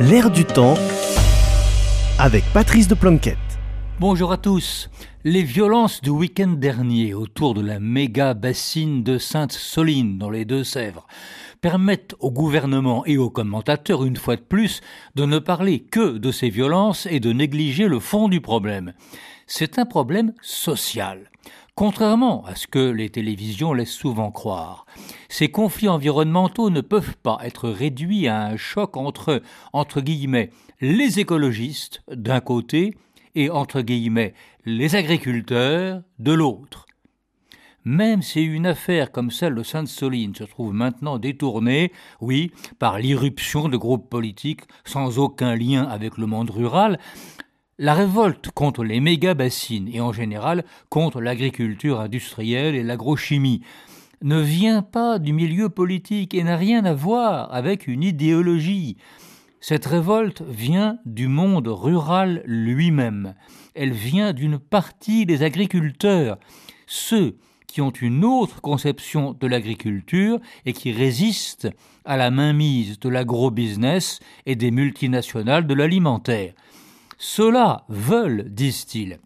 L'air du temps avec Patrice de Planquette. Bonjour à tous. Les violences du week-end dernier autour de la méga bassine de Sainte-Soline dans les Deux-Sèvres permettent au gouvernement et aux commentateurs, une fois de plus, de ne parler que de ces violences et de négliger le fond du problème. C'est un problème social. Contrairement à ce que les télévisions laissent souvent croire, ces conflits environnementaux ne peuvent pas être réduits à un choc entre, entre guillemets, les écologistes d'un côté et entre guillemets les agriculteurs de l'autre. Même si une affaire comme celle de Sainte-Soline se trouve maintenant détournée, oui, par l'irruption de groupes politiques sans aucun lien avec le monde rural, la révolte contre les méga-bassines et en général contre l'agriculture industrielle et l'agrochimie ne vient pas du milieu politique et n'a rien à voir avec une idéologie. Cette révolte vient du monde rural lui-même. Elle vient d'une partie des agriculteurs, ceux qui ont une autre conception de l'agriculture et qui résistent à la mainmise de l'agro-business et des multinationales de l'alimentaire. Ceux-là veulent, disent-ils,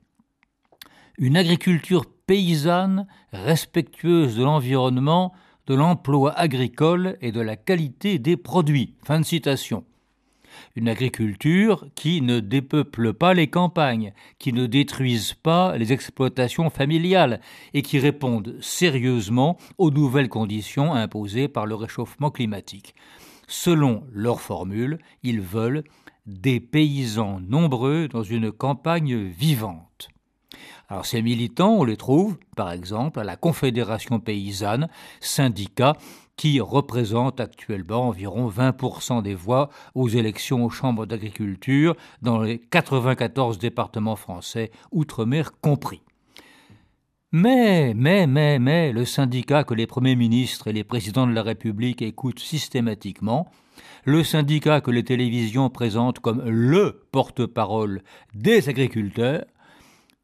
une agriculture paysanne respectueuse de l'environnement, de l'emploi agricole et de la qualité des produits. Fin de citation. Une agriculture qui ne dépeuple pas les campagnes, qui ne détruise pas les exploitations familiales et qui réponde sérieusement aux nouvelles conditions imposées par le réchauffement climatique. Selon leur formule, ils veulent des paysans nombreux dans une campagne vivante. Alors ces militants, on les trouve, par exemple, à la Confédération paysanne, syndicat qui représente actuellement environ 20% des voix aux élections aux chambres d'agriculture dans les 94 départements français, outre-mer compris. Mais, mais, mais, mais, le syndicat que les premiers ministres et les présidents de la République écoutent systématiquement, le syndicat que les télévisions présentent comme le porte-parole des agriculteurs,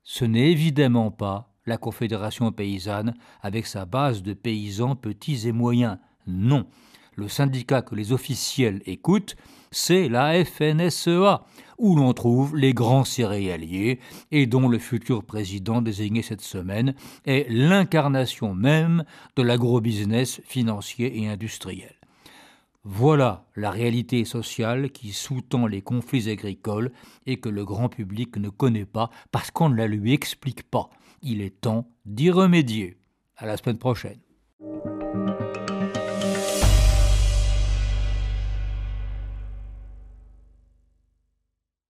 ce n'est évidemment pas la Confédération paysanne avec sa base de paysans petits et moyens. Non. Le syndicat que les officiels écoutent, c'est la FNSEA, où l'on trouve les grands céréaliers et dont le futur président désigné cette semaine est l'incarnation même de l'agrobusiness financier et industriel. Voilà la réalité sociale qui sous-tend les conflits agricoles et que le grand public ne connaît pas parce qu'on ne la lui explique pas. Il est temps d'y remédier. À la semaine prochaine.